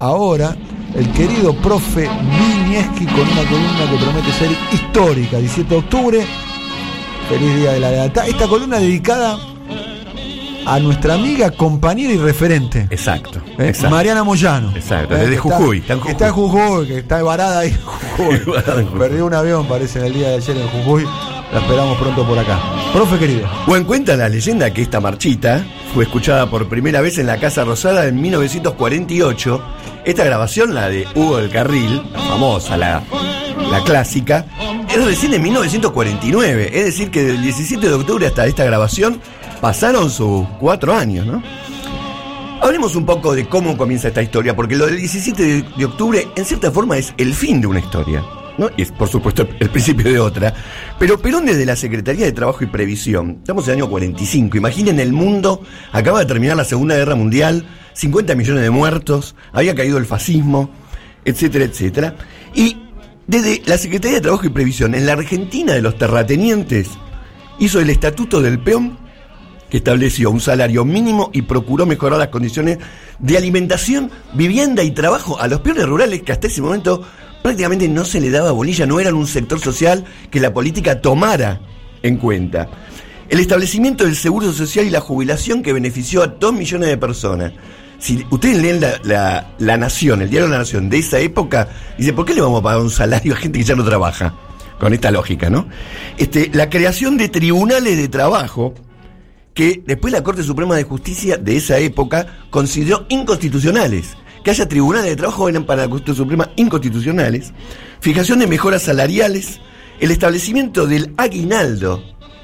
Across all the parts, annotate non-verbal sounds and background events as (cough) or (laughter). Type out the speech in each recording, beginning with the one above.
ahora el querido profe Vinieski con una columna que promete ser histórica, 17 de octubre. Feliz Día de la Lealtad. Esta columna dedicada a nuestra amiga, compañera y referente. Exacto. ¿eh? exacto. Mariana Moyano. Exacto, ¿eh? desde Que está- Jujuy, está en que Está en Jujuy, que está varada ahí (laughs) Jujuy. En Jujuy. Perdió un avión, parece, en el día de ayer en Jujuy. La esperamos pronto por acá. Profe querido. Bueno, cuenta la leyenda que esta marchita fue escuchada por primera vez en la Casa Rosada en 1948. Esta grabación, la de Hugo del Carril, la famosa, la, la clásica, es recién en 1949. Es decir, que del 17 de octubre hasta esta grabación pasaron sus cuatro años, ¿no? Hablemos un poco de cómo comienza esta historia, porque lo del 17 de, de octubre, en cierta forma, es el fin de una historia. ¿No? Y es, por supuesto, el principio de otra. Pero Perón, desde la Secretaría de Trabajo y Previsión, estamos en el año 45, imaginen el mundo, acaba de terminar la Segunda Guerra Mundial, 50 millones de muertos, había caído el fascismo, etcétera, etcétera. Y desde la Secretaría de Trabajo y Previsión, en la Argentina de los terratenientes, hizo el Estatuto del Peón que estableció un salario mínimo y procuró mejorar las condiciones de alimentación, vivienda y trabajo a los peones rurales que hasta ese momento prácticamente no se le daba bolilla, no eran un sector social que la política tomara en cuenta. El establecimiento del seguro social y la jubilación que benefició a dos millones de personas. Si ustedes leen la, la- La Nación, el diario La Nación de esa época, dice, ¿por qué le vamos a pagar un salario a gente que ya no trabaja? Con esta lógica, ¿no? Este, la creación de tribunales de trabajo, que después la Corte Suprema de Justicia de esa época consideró inconstitucionales. Que haya tribunales de trabajo eran para la Corte Suprema inconstitucionales. Fijación de mejoras salariales. El establecimiento del aguinaldo.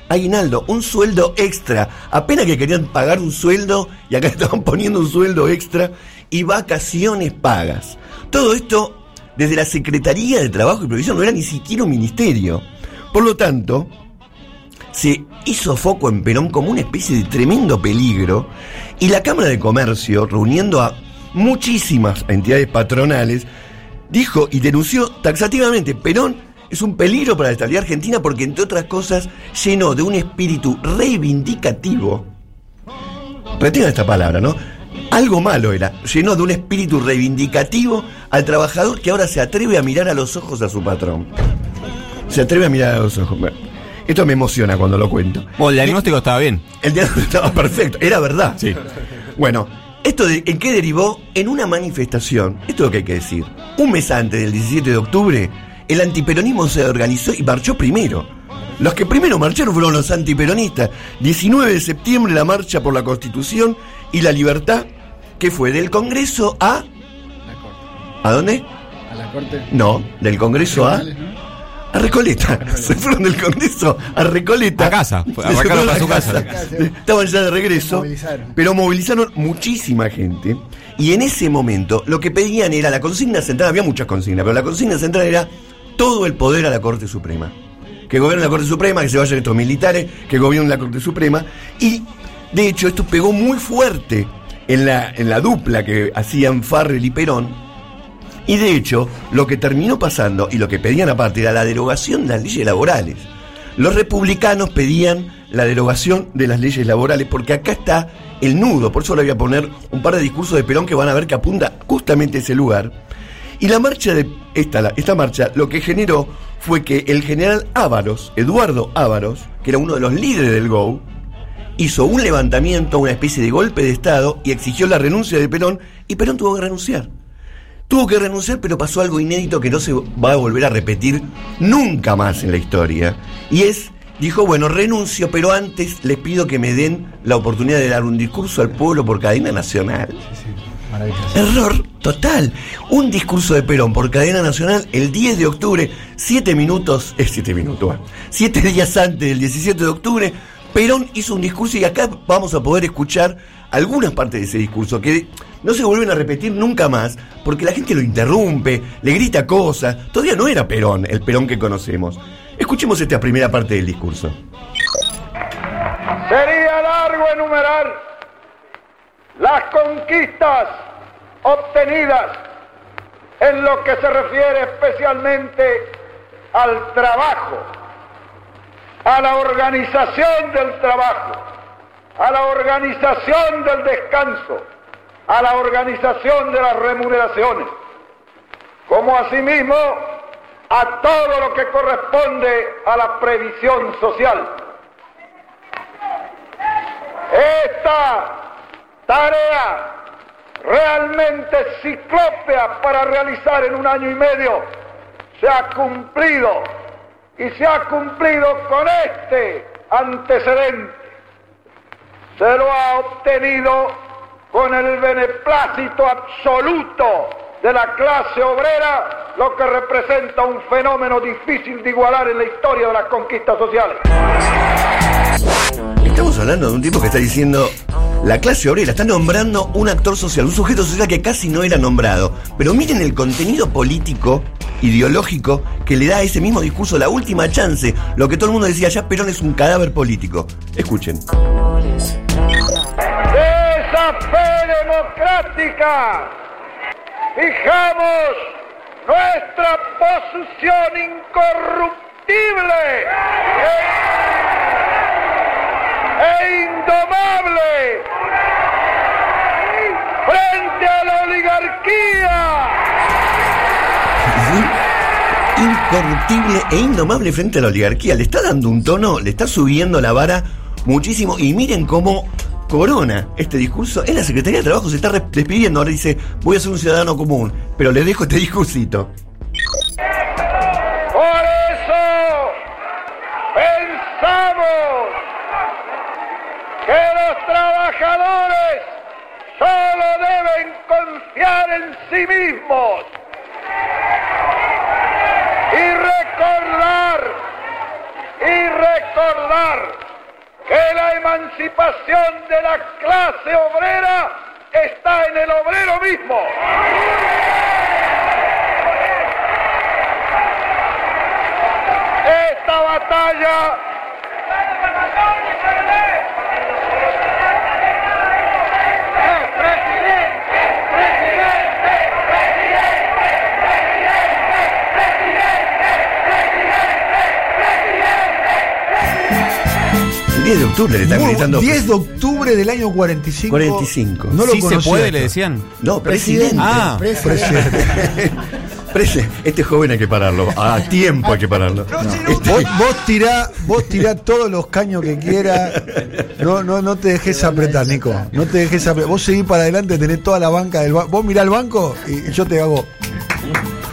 Aguinaldo, un sueldo extra. Apenas que querían pagar un sueldo y acá (laughs) estaban poniendo un sueldo extra. Y vacaciones pagas. Todo esto desde la Secretaría de Trabajo y Previsión. No era ni siquiera un ministerio. Por lo tanto, se hizo foco en Perón como una especie de tremendo peligro y la Cámara de Comercio, reuniendo a muchísimas entidades patronales, dijo y denunció taxativamente, Perón es un peligro para la estabilidad argentina porque entre otras cosas llenó de un espíritu reivindicativo, retengan esta palabra, ¿no? Algo malo era, llenó de un espíritu reivindicativo al trabajador que ahora se atreve a mirar a los ojos a su patrón. Se atreve a mirar a los ojos. Esto me emociona cuando lo cuento. Bueno, el diagnóstico estaba bien. El diálogo estaba perfecto, era verdad. Sí. Bueno, ¿esto de, en qué derivó? En una manifestación, esto es lo que hay que decir. Un mes antes del 17 de octubre, el antiperonismo se organizó y marchó primero. Los que primero marcharon fueron los antiperonistas. 19 de septiembre, la marcha por la Constitución y la libertad, que fue del Congreso a... ¿A dónde? A la corte. No, del Congreso a... A Recoleta. (laughs) Se fueron del Congreso a Recoleta. A casa. Se Arrancaron para a su casa. (laughs) Estaban ya de regreso. Movilizaron. Pero movilizaron muchísima gente. Y en ese momento lo que pedían era la consigna central. Había muchas consignas, pero la consigna central era todo el poder a la Corte Suprema. Que gobierne la Corte Suprema, que se vayan estos militares, que gobiernen la Corte Suprema. Y de hecho esto pegó muy fuerte en la, en la dupla que hacían Farrell y Perón. Y de hecho, lo que terminó pasando y lo que pedían aparte era la derogación de las leyes laborales. Los republicanos pedían la derogación de las leyes laborales porque acá está el nudo. Por eso le voy a poner un par de discursos de Perón que van a ver que apunta justamente a ese lugar. Y la marcha de esta, esta marcha lo que generó fue que el general Ávaros, Eduardo Ávaros, que era uno de los líderes del GO, hizo un levantamiento, una especie de golpe de Estado y exigió la renuncia de Perón y Perón tuvo que renunciar. Tuvo que renunciar, pero pasó algo inédito que no se va a volver a repetir nunca más en la historia. Y es, dijo, bueno, renuncio, pero antes les pido que me den la oportunidad de dar un discurso al pueblo por cadena nacional. Maravilloso. Error total. Un discurso de Perón por cadena nacional el 10 de octubre, siete minutos, es (laughs) siete minutos, bueno, siete días antes del 17 de octubre, Perón hizo un discurso y acá vamos a poder escuchar algunas partes de ese discurso que no se vuelven a repetir nunca más porque la gente lo interrumpe, le grita cosas. Todavía no era Perón, el Perón que conocemos. Escuchemos esta primera parte del discurso. Sería largo enumerar las conquistas obtenidas en lo que se refiere especialmente al trabajo, a la organización del trabajo, a la organización del descanso, a la organización de las remuneraciones, como asimismo a todo lo que corresponde a la previsión social. Esta tarea realmente ciclópea para realizar en un año y medio se ha cumplido y se ha cumplido con este antecedente. Se lo ha obtenido con el beneplácito absoluto de la clase obrera, lo que representa un fenómeno difícil de igualar en la historia de las conquistas sociales. Estamos hablando de un tipo que está diciendo la clase obrera, está nombrando un actor social, un sujeto social que casi no era nombrado. Pero miren el contenido político, ideológico, que le da a ese mismo discurso la última chance. Lo que todo el mundo decía, ya Perón es un cadáver político. Escuchen. Democrática fijamos nuestra posición incorruptible e indomable frente a la oligarquía. Incorruptible e indomable frente a la oligarquía. Le está dando un tono, le está subiendo la vara muchísimo. Y miren cómo corona este discurso. En la Secretaría de Trabajo se está despidiendo. Ahora dice, voy a ser un ciudadano común. Pero le dejo este discursito. Por eso pensamos que los trabajadores solo deben confiar en sí mismos y recordar y recordar que la emancipación de la clase obrera octubre le están Muy- gritando. 10 de octubre del año 45. 45. No lo sí se puede, esto. le decían. No, presidente. Ah, Presidente. (laughs) Prese- este joven hay que pararlo. A tiempo hay que pararlo. Este- Vos, vos tirá, vos tirá todos los caños que quieras. No, no, no te dejes apretar, Nico. No te dejes apretar. Vos seguís para adelante, tenés toda la banca del banco. Vos mirá el banco y yo te hago.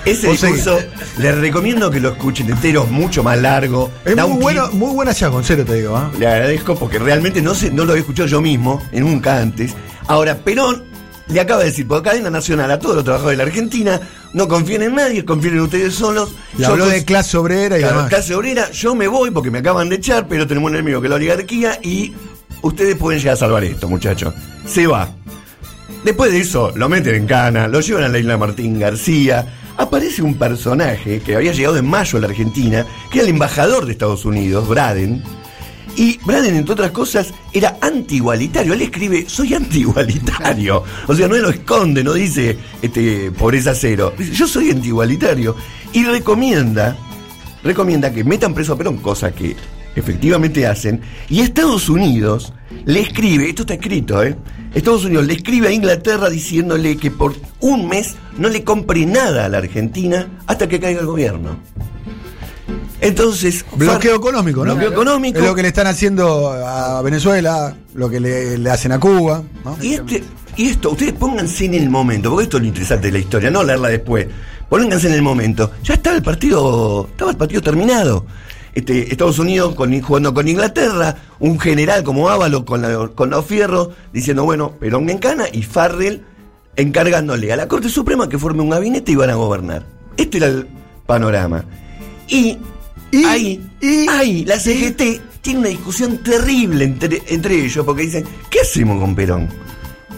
Ese discurso les recomiendo que lo escuchen entero, mucho más largo. Es muy bueno, muy buena ya, serio te digo. ¿ah? Le agradezco porque realmente no, lo había escuchado yo mismo, nunca antes. Ahora, Perón le acaba de decir por cadena nacional a todos los trabajadores de la Argentina, no confíen en nadie, confíen en ustedes solos. Yo habló cons- de clase obrera y Claro, demás. clase obrera, yo me voy porque me acaban de echar, pero tenemos un enemigo que es la oligarquía y ustedes pueden llegar a salvar esto, muchachos. Se va. Después de eso, lo meten en cana, lo llevan a la isla Martín García. Aparece un personaje que había llegado en mayo a la Argentina, que era el embajador de Estados Unidos, Braden. Y Braden, entre otras cosas, era anti-igualitario. Él escribe, soy anti-igualitario. O sea, no lo esconde, no dice este, pobreza cero. Dice, yo soy anti-igualitario. Y recomienda, recomienda que metan preso a Perón, cosa que efectivamente hacen. Y Estados Unidos le escribe, esto está escrito, ¿eh? Estados Unidos le escribe a Inglaterra diciéndole que por un mes no le compre nada a la Argentina hasta que caiga el gobierno. Entonces. Bloqueo económico, ¿no? Bloqueo económico. Es lo que le están haciendo a Venezuela, lo que le, le hacen a Cuba. ¿no? Y, este, y esto, ustedes pónganse en el momento, porque esto es lo interesante de la historia, no leerla después. Pónganse en el momento. Ya estaba el partido, estaba el partido terminado. Este, Estados Unidos con- jugando con Inglaterra, un general como Ávalo con, la- con los fierros, diciendo, bueno, Perón en cana y Farrell encargándole a la Corte Suprema que forme un gabinete y van a gobernar. Este era el panorama. Y, Y- ahí, y- ahí, la CGT tiene una discusión terrible entre, entre ellos, porque dicen, ¿qué hacemos con Perón?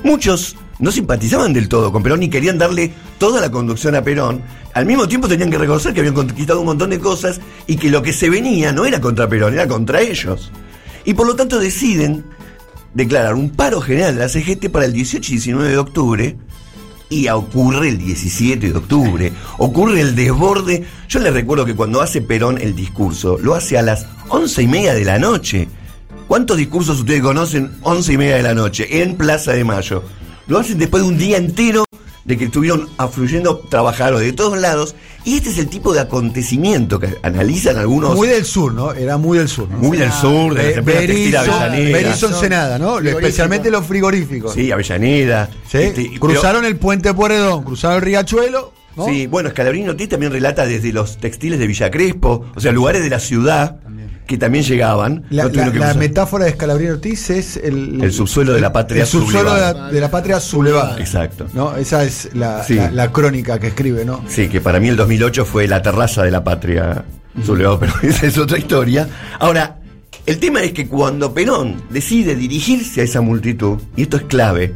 Muchos no simpatizaban del todo con Perón y querían darle toda la conducción a Perón. Al mismo tiempo tenían que reconocer que habían conquistado un montón de cosas y que lo que se venía no era contra Perón, era contra ellos. Y por lo tanto deciden declarar un paro general de la CGT para el 18 y 19 de octubre. Y ocurre el 17 de octubre, ocurre el desborde. Yo les recuerdo que cuando hace Perón el discurso, lo hace a las once y media de la noche. ¿Cuántos discursos ustedes conocen once y media de la noche en Plaza de Mayo? Lo hacen después de un día entero de que estuvieron afluyendo trabajadores de todos lados. Y este es el tipo de acontecimiento que analizan algunos. Muy del sur, ¿no? Era muy del sur. ¿no? Muy del sur, de las empresas textiles Berizo, Ensenada, ¿no? Especialmente los frigoríficos. Sí, Avellaneda. ¿Sí? Este, pero- cruzaron el puente Pueredón, cruzaron el Riachuelo. ¿no? Sí, bueno, Scalabrini Ortiz también relata desde los textiles de Villa Crespo, o sea, lugares de la ciudad que también llegaban. La, no metáfora de Scalabrini Ortiz es el, El subsuelo de la patria el subsuelo de la, sublevada. de la patria sublevada. Exacto. ¿no? Esa es la, Sí. la- crónica que escribe, ¿no? Sí, que para mí el 2008 fue la terraza de la patria sublevado, pero (laughs) esa es otra historia. Ahora, el tema es que cuando Perón decide dirigirse a esa multitud, y esto es clave,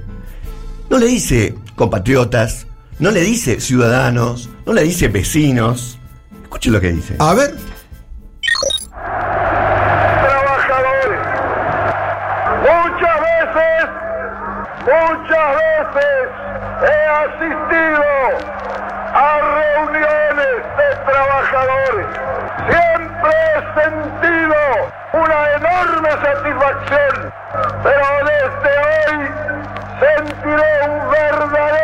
no le dice compatriotas, no le dice ciudadanos, no le dice vecinos. Escuchen lo que dice. A ver, asistido a reuniones de trabajadores. Siempre he sentido una enorme satisfacción, pero desde hoy sentiré un verdadero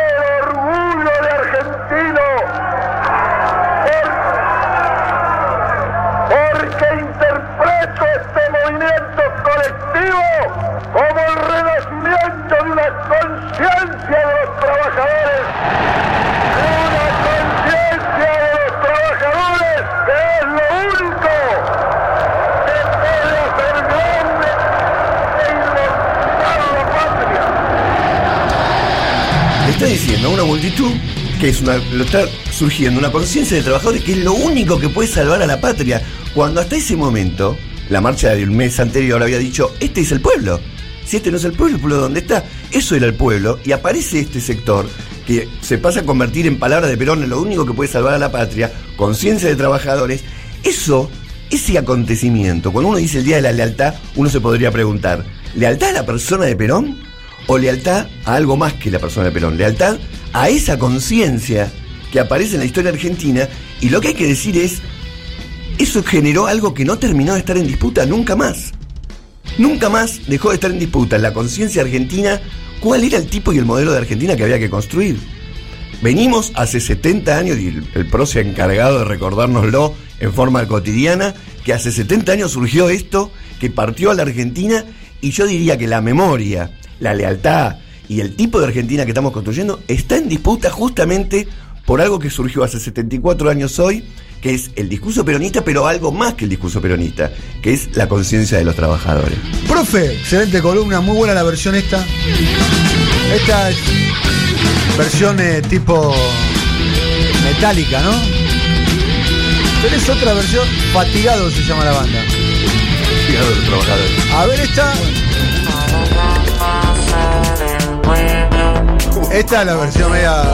es una, lo está surgiendo una conciencia de trabajadores que es lo único que puede salvar a la patria. Cuando hasta ese momento, la marcha del mes anterior había dicho, este es el pueblo. Si este no es el pueblo, el pueblo dónde está. Eso era el pueblo. Y aparece este sector que se pasa a convertir en palabras de Perón en lo único que puede salvar a la patria, conciencia de trabajadores. Eso, ese acontecimiento, cuando uno dice el Día de la Lealtad, uno se podría preguntar, ¿lealtad a la persona de Perón? o lealtad a algo más que la persona de Perón, lealtad a esa conciencia que aparece en la historia argentina y lo que hay que decir es, eso generó algo que no terminó de estar en disputa nunca más. Nunca más dejó de estar en disputa la conciencia argentina cuál era el tipo y el modelo de Argentina que había que construir. Venimos hace 70 años, y el, el PRO se ha encargado de recordárnoslo en forma cotidiana, que hace 70 años surgió esto, que partió a la Argentina, y yo diría que la memoria, la lealtad y el tipo de Argentina que estamos construyendo está en disputa justamente por algo que surgió hace 74 años hoy, que es el discurso peronista, pero algo más que el discurso peronista, que es la conciencia de los trabajadores. profe, excelente columna, muy buena la versión esta. Esta es versión eh, tipo metálica, ¿no? Tenés otra versión, Fatigado se llama la banda. Cuidado de los trabajadores. A ver esta. Esta es la versión media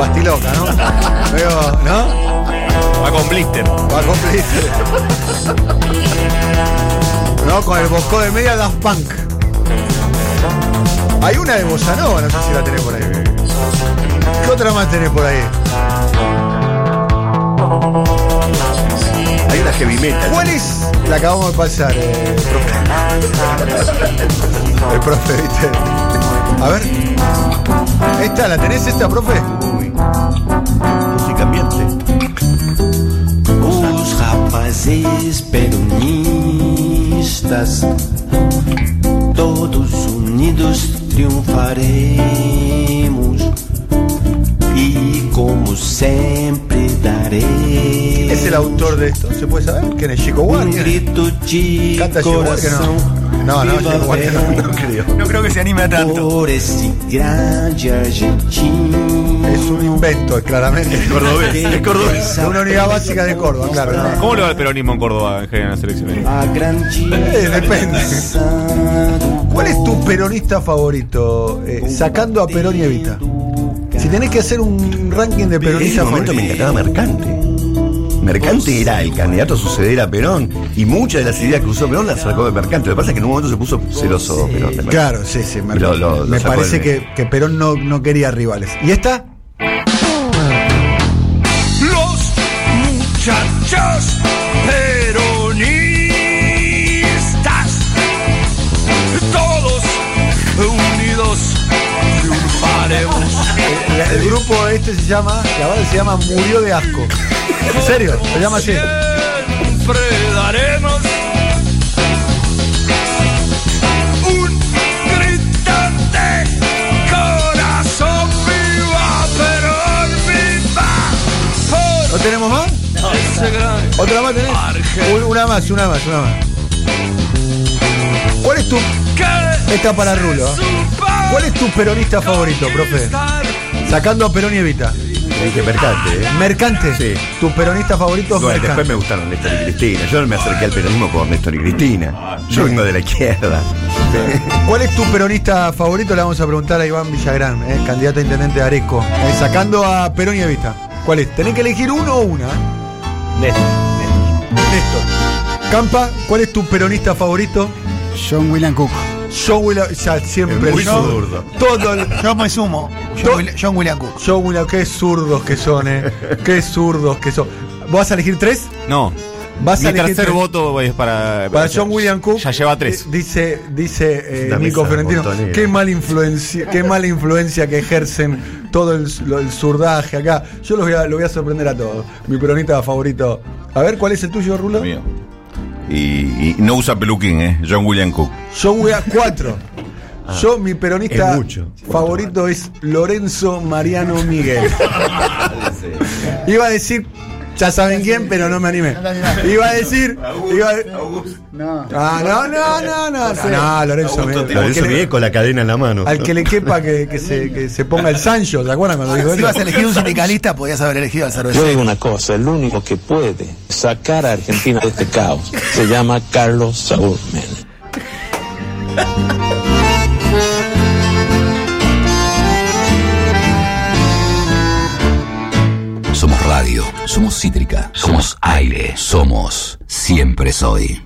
bastiloca, ¿no? (laughs) Medio, ¿no? Va con blister. Va a cumplir. No, con el bosco de media Daft Punk. Hay una de Bossa Nova, no sé si la tenés por ahí. ¿Qué otra más tenés por ahí? Hay una heavy metal. ¿Cuál es? La acabamos de pasar, eh, profe. El profe, ¿viste? A ver. ¿Esta la tenés esta, profe? Música ambiente. Os rapazes peronistas, todos unidos triunfaremos e como sempre daremos ¿Es el autor de esto? ¿Se puede saber? ¿Quién es Chico um Huarque? grito de Canta Chico no. No, no, Huarque no, creo. No creo que se anime a tanto. Es un invento, claramente. Es cordobés. Es cordobés. Una unidad básica de Córdoba, claro. ¿Cómo le va el peronismo en Córdoba en general en las elecciones? Eh, depende. ¿Cuál es tu peronista favorito? eh, sacando a Perón y Evita. Si tenés que hacer un ranking de En ese peronistas momento me favoritos. encantaba Mercante. Mercante era el candidato a suceder a Perón y muchas de las ideas que usó Perón las sacó de Mercante. Lo que pasa es que en un momento se puso celoso Perón. Claro, sí, sí. Me, Lo- lo- lo me parece que Perón no, no quería rivales. ¿Y esta? Los muchachos triunfaremos. El, el grupo este se llama, la banda se llama Murió de Asco. ¿En serio? Se llama así. Siempre daremos un gritante corazón viva, pero viva ¿No tenemos más? gran ¿Otra más tenés? Un- Una más, una más, una más. ¿Cuál es tu, Esta para Rulo. ¿Cuál es tu peronista favorito, profe? Sacando a Perón y Evita. Dije mercante, ¿eh? Mercante. Sí. Tu peronista favorito es Bueno, después me gustaron Néstor y Cristina. Yo no me acerqué al peronismo por Néstor y Cristina. Yo vengo de la izquierda. (laughs) ¿Cuál es tu peronista favorito? Le vamos a preguntar a Iván Villagrán, eh, candidato a intendente de Areco. Eh, sacando a Perón y Evita. ¿Cuál es? Tenés que elegir uno o una. Néstor. Néstor. Campa, ¿cuál es tu peronista favorito? John William Cook. John William, ya siempre Es muy el sur- zurdo. Todo el, Yo me sumo. To- John, Will- John William Cook. John William, qué zurdos que son, eh. (laughs) Qué zurdos que son. ¿Vos vas a elegir tres? No. Vas a Mi elegir tercer tres. voto es para. Para John William Cook. Ya lleva tres. eh, Dice, dice eh, Nico montonera. Qué mala influencia, qué mala influencia que ejercen todo el, lo- el zurdaje acá. Yo los voy a, lo voy a sorprender a todos. Mi peronista favorito. A ver, ¿cuál es el tuyo, Rulo? Mío. Y, y no usa peluquín, ¿eh? John William Cook. John William, cuatro. (laughs) Yo, mi peronista es mucho. favorito es Lorenzo Mariano Miguel. (laughs) Iba a decir, ya saben quién, pero no me animé. Iba a decir, iba a- No. Ah, no, no, no, no, no, no, Lorenzo. Al Lorenzo que le- Miguel con la cadena en la mano. Al que le quepa que, que se, que se ponga el Sancho, ¿te acuerdan cuando dijo Si ibas a elegir un sindicalista, podías haber elegido al Yo cervecero. digo una cosa, el único que puede sacar a Argentina de este caos se llama Carlos Saúl Menem. (laughs) somos cítrica, somos aire, somos siempre soy.